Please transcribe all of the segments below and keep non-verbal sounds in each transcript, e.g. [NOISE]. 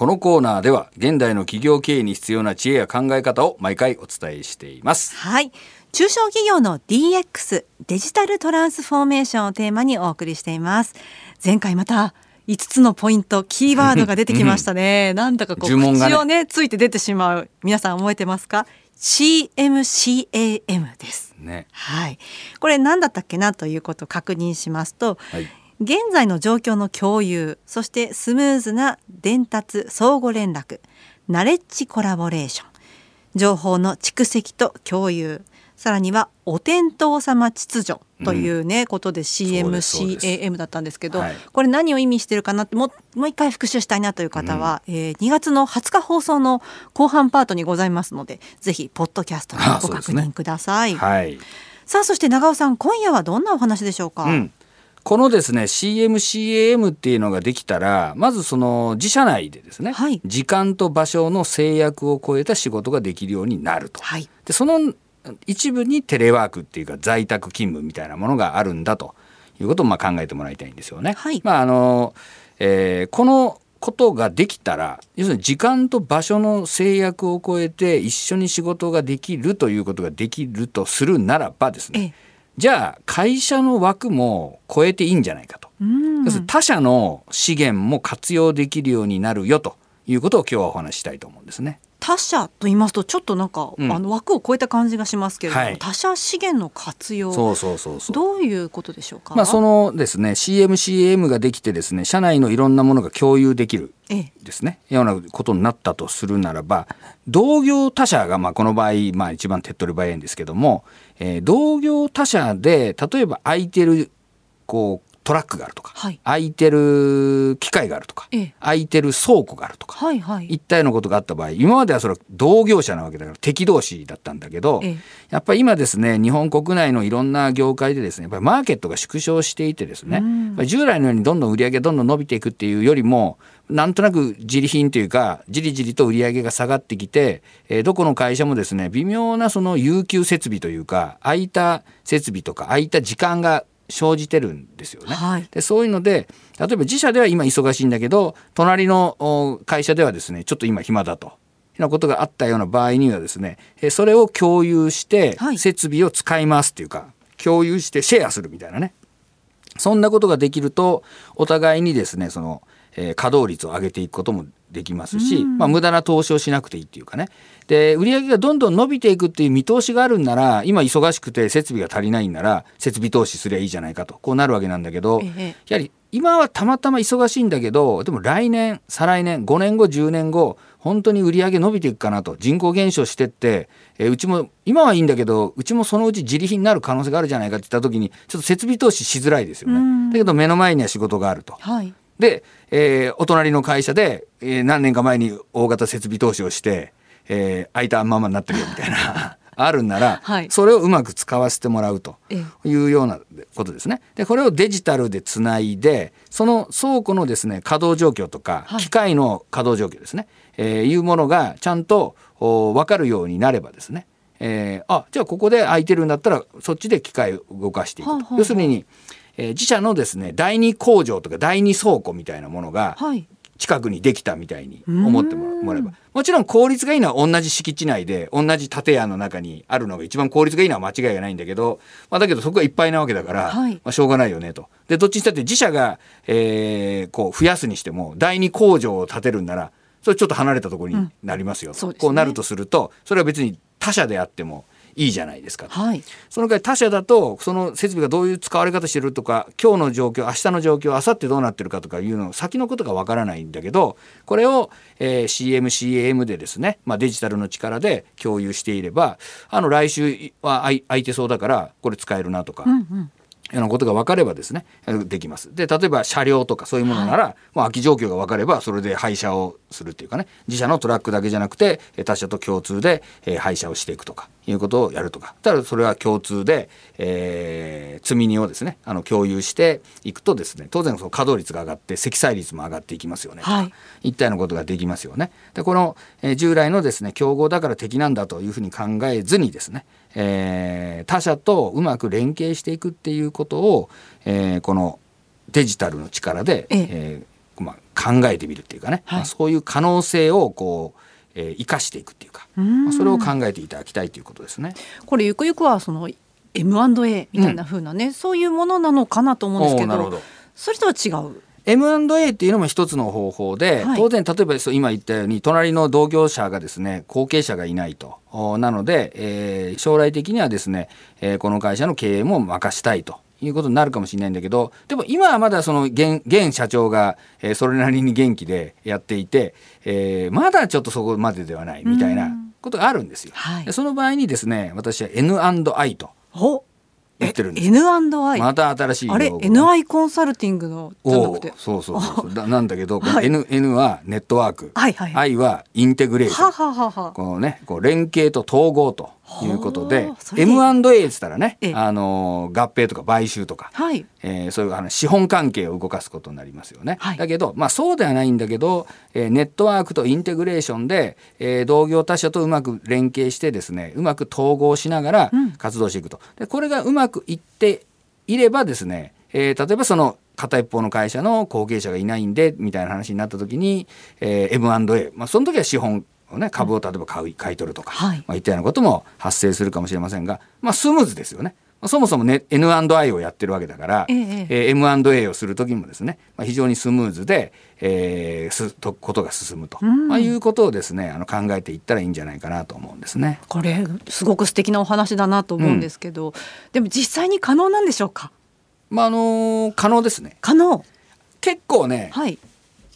このコーナーでは現代の企業経営に必要な知恵や考え方を毎回お伝えしています。はい。中小企業の DX デジタルトランスフォーメーションをテーマにお送りしています。前回また5つのポイントキーワードが出てきましたね、[LAUGHS] なんだかこう、呪文がね。口をねついて出てしまう。皆さん覚えてますか？CMCAM です。ね。はい。これ何だったっけなということを確認しますとはい現在の状況の共有そしてスムーズな伝達相互連絡ナレッジコラボレーション情報の蓄積と共有さらにはお天道様秩序というね、ことでそうですそうです。CMCAM だったんですけどはい。これ何を意味してるかなってもう一回復習したいなという方は、えー2月の20日放送の後半パートにございますのでぜひポッドキャストでご確認ください。はい。さあそして長尾さん今夜はどんなお話でしょうか、うん、このですね CMCAM っていうのができたらまずその自社内でですね、はい時間と場所の制約を超えた仕事ができるようになると。はいでその一部にテレワークっていうか在宅勤務みたいなものがあるんだということをまあ考えてもらいたいんですよね。はいまああのえーこのことができたら要するに時間と場所の制約を超えて一緒に仕事ができるということができるとするならばですねええじゃあ会社の枠も超えていいんじゃないかと。うん他社の資源も活用できるようになるよということを今日はお話ししたいと思うんですね。他社と言いますとちょっとなんか、うんあの枠を超えた感じがしますけれども、はい他社資源の活用そうそうそうそう。どういうことでしょうか？まあそのですね CMCAM ができてですね社内のいろんなものが共有できるええですねようなことになったとするならば同業他社がまあこの場合まあ一番手っ取り早いんですけども、えー同業他社で例えば空いてるこうトラックがあるとか、はい。空いてる機械があるとか、ええ。空いてる倉庫があるとか、はいはい。一体のことがあった場合今まではそれは同業者なわけだから敵同士だったんだけど、ええ。やっぱり今ですね日本国内のいろんな業界でですねやっぱりマーケットが縮小していてですね、うん。従来のようにどんどん売り上げどんどん伸びていくっていうよりもなんとなく自利品というかじりじりと売り上げが下がってきて、えーどこの会社もですね微妙なその有給設備というか空いた設備とか空いた時間が生じてるんですよね。はいでそういうので例えば自社では今忙しいんだけど隣のお会社ではですねちょっと今暇だと。いうようなことがあったような場合にはですねえーそれを共有してはい設備を使いますっていうか、共有してシェアするみたいなねそんなことができるとお互いにですねその、えー稼働率を上げていくこともできますし、まあ、無駄な投資をしなくていいっていうかねで売上がどんどん伸びていくっていう見通しがあるんなら今忙しくて設備が足りないんなら設備投資すりゃいいじゃないかとこうなるわけなんだけど、ええやはり今はたまたま忙しいんだけどでも来年再来年5年後10年後本当に売り上げ伸びていくかなと人口減少してって、えーうちも今はいいんだけどうちもそのうち自利品になる可能性があるじゃないかって言った時にちょっと設備投資しづらいですようんね。だけど目の前には仕事があると。はい。で、えーお隣の会社で、えー何年か前に大型設備投資をして、えー空いたままになってるよみたいな [LAUGHS] あるんなら、はい。それをうまく使わせてもらうとえいうようなことですね。でこれをデジタルでつないでその倉庫のですね稼働状況とか、はい。機械の稼働状況ですね、えーいうものがちゃんとお分かるようになればですね、えーあじゃあここで空いてるんだったらそっちで機械を動かしていくと。要するにえー自社のですね第二工場とか第二倉庫みたいなものがはい。近くにできたみたいに思ってもらえば。もちろん効率がいいのは同じ敷地内で同じ建屋の中にあるのが一番効率がいいのは間違いがないんだけど、まあ、だけどそこがいっぱいなわけだから、はい。まあ、しょうがないよねと。でどっちにしたって自社が、えーこう増やすにしても第二工場を建てるんならそれちょっと離れたところになりますようですね。こうなるとするとそれは別に他社であってもいいじゃないですかと。はい。その代わり他社だとその設備がどういう使われ方してるとか今日の状況明日の状況明後日どうなってるかとかいうの先のことがわからないんだけどこれを、えー CMCAM でですね、まあ、デジタルの力で共有していればあの来週は空い空いてそうだからこれ使えるなとか。うんうん。ようなことが分かればですねできますで例えば車両とかそういうものなら、もう空き状況が分かればそれで廃車をするっていうかね自社のトラックだけじゃなくてえ他社と共通で、えー廃車をしていくとかいうことをやるとか。ただそれは共通で、えー積み荷をですねあの共有していくとですね当然その稼働率が上がって積載率も上がっていきますよね。はい。一体のことができますよね。でこの、えー従来のですね競合だから敵なんだというふうに考えずにですね、えー他社とうまく連携していくっていうことを、えーこのデジタルの力で、ええ。えーまあ、考えてみるっていうかね、はい。まあ、そういう可能性をこう、えー生かしていくっていうか、うん。まあ、それを考えていただきたいということですね。これゆくゆくはその M&A みたいな風なね、そういうものなのかなと思うんですけどど。それとは違う？M&A っていうのも一つの方法で、はい。当然例えばそう今言ったように隣の同業者がですね後継者がいないと。おなので、えー将来的にはですね、えーこの会社の経営も任したいということになるかもしれないんだけどでも今はまだその現現社長が、えーそれなりに元気でやっていて、えーまだちょっとそこまでではないみたいなことがあるんですよ。はい。でその場合にですね私は N&I とお言ってるんです。N&I、また新しいあれ NI コンサルティングのじゃなくて？そうそうそうそう。だなんだけど、はい。N, N はネットワーク、はいはいはい。I はインテグレーション。はははは。このねこう連携と統合ということで M&A って言ったらね、ええ。あの合併とか買収とか、はい。えーそういうあの資本関係を動かすことになりますよね。はい。だけど、まあ、そうではないんだけど、えーネットワークとインテグレーションで、えー同業他社とうまく連携してですねうまく統合しながらうん。活動していくと。でこれがうまくいっていればですね、えー例えばその片一方の会社の後継者がいないんでみたいな話になった時に、えー M&A、まあ、その時は資本をね株を例えば買う買い取るとか、はい。まあ、いったようなことも発生するかもしれませんが、まあ、スムーズですよね。まあそもそも、ね、N&I をやってるわけだから、えええー M&A をする時もですね、まあ、非常にスムーズで、えーすとことが進むと、うん。まあ、いうことをですねあの考えていったらいいんじゃないかなと思うんですね。これすごく素敵なお話だなと思うんですけど、でも実際に可能なんでしょうか？まああの可能ですね。可能。結構ねはい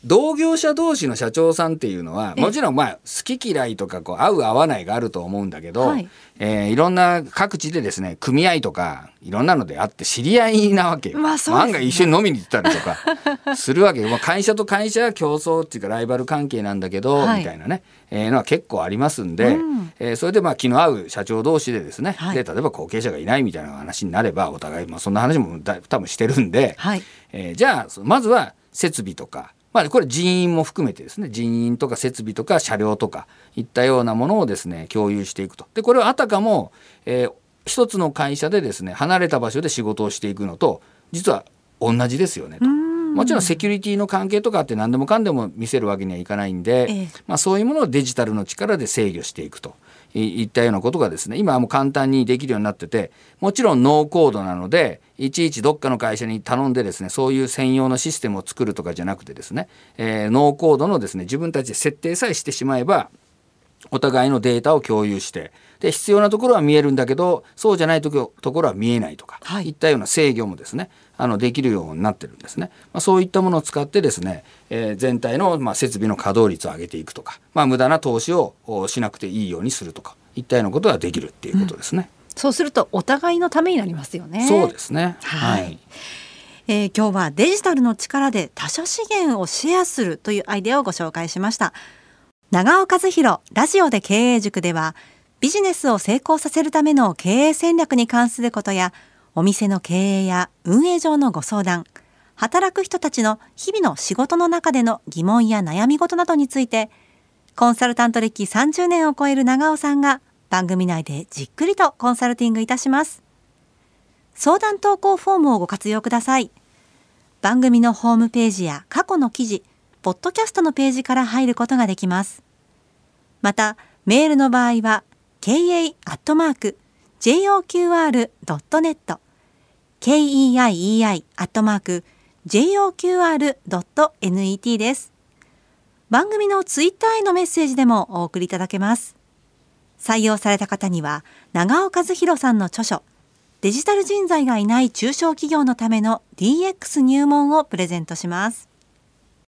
同業者同士の社長さんっていうのはええ。もちろんまあ好き嫌いとかこう合う合わないがあると思うんだけど、はい。いえーいろんな各地でですね組合とかいろんなのであって知り合いなわけよ。まあね。案外一緒に飲みに行ったりとか [LAUGHS] するわけよ。まあ、会社と会社は競争っていうかライバル関係なんだけど、はい。みたいなね、えーのは結構ありますんで、うん。えーそれでまあ気の合う社長同士でですね、はい。で例えば後継者がいないみたいな話になればお互い、まあ、そんな話もだ多分してるんで、はい。えーじゃあそまずは設備とか、まあ、これ人員も含めてですね人員とか設備とか車両とかいったようなものをですね共有していくとでこれはあたかも、えー一つの会社でですね離れた場所で仕事をしていくのと実は同じですよねと。もちろんセキュリティの関係とかって何でもかんでも見せるわけにはいかないんで、ええまあ、そういうものをデジタルの力で制御していくといいったようなことがですね今はもう簡単にできるようになっててもちろんノーコードなのでいちいちどっかの会社に頼んでですねそういう専用のシステムを作るとかじゃなくてですね、えーノーコードのですね自分たちで設定さえしてしまえばお互いのデータを共有してで必要なところは見えるんだけどそうじゃないとこところは見えないとか、はい。いったような制御もですねあのできるようになってるんですね、まあ、そういったものを使ってですね、えー全体の、まあ、設備の稼働率を上げていくとか、まあ、無駄な投資をおしなくていいようにするとかいったようなことができるっていうことですね。そうするとお互いのためになりますよね。そうですね、はい。えー今日はデジタルの力で他社資源をシェアするというアイデアをご紹介しました。長尾和弘ラジオで経営塾ではビジネスを成功させるための経営戦略に関することやお店の経営や運営上のご相談働く人たちの日々の仕事の中での疑問や悩み事などについてコンサルタント歴30年を超える長尾さんが番組内でじっくりとコンサルティングいたします。相談投稿フォームをご活用ください。番組のホームページや過去の記事ポッドキャストのページから入ることができます。またメールの場合は kei.joqr.net keiei.joqr.net です。番組のツイッターへのメッセージでもお送りいただけます。採用された方には長尾和弘さんの著書デジタル人材がいない中小企業のための DX 入門をプレゼントします。